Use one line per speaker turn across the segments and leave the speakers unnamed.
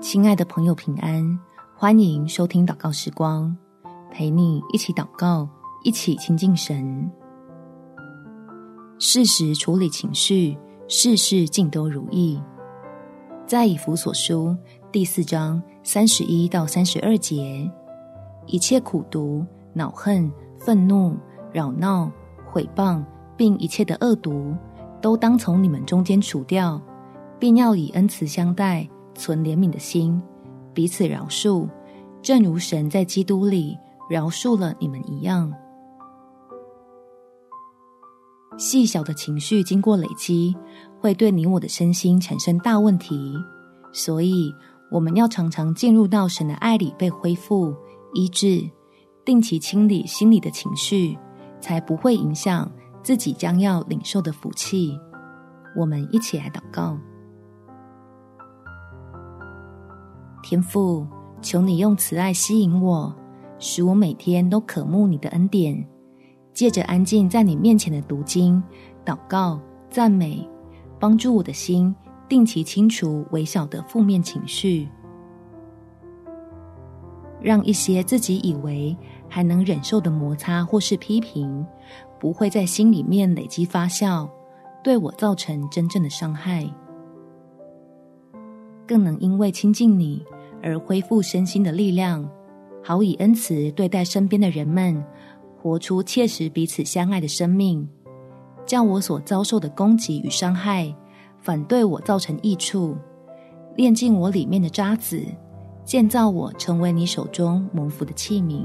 亲爱的朋友，平安！欢迎收听祷告时光，陪你一起祷告，一起亲近神。适时处理情绪，事事尽都如意。在以弗所书第四章三十一到三十二节，一切苦毒、恼恨、愤怒、扰闹、毁谤，并一切的恶毒，都当从你们中间除掉，并要以恩慈相待。存怜悯的心，彼此饶恕，正如神在基督里饶恕了你们一样。细小的情绪经过累积，会对你我的身心产生大问题，所以我们要常常进入到神的爱里，被恢复、医治，定期清理心里的情绪，才不会影响自己将要领受的福气。我们一起来祷告。天父，求你用慈爱吸引我，使我每天都渴慕你的恩典。借着安静在你面前的读经、祷告、赞美，帮助我的心定期清除微小的负面情绪，让一些自己以为还能忍受的摩擦或是批评，不会在心里面累积发酵，对我造成真正的伤害，更能因为亲近你。而恢复身心的力量，好以恩慈对待身边的人们，活出切实彼此相爱的生命，叫我所遭受的攻击与伤害，反对我造成益处，炼净我里面的渣滓，建造我成为你手中蒙福的器皿。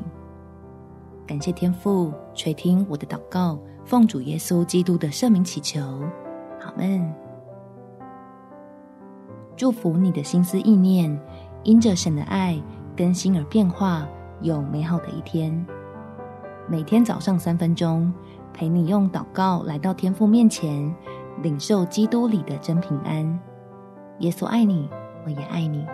感谢天父垂听我的祷告，奉主耶稣基督的圣名祈求，阿们。祝福你的心思意念。因着神的爱更新而变化，有美好的一天。每天早上三分钟，陪你用祷告来到天父面前，领受基督里的真平安。耶稣爱你，我也爱你。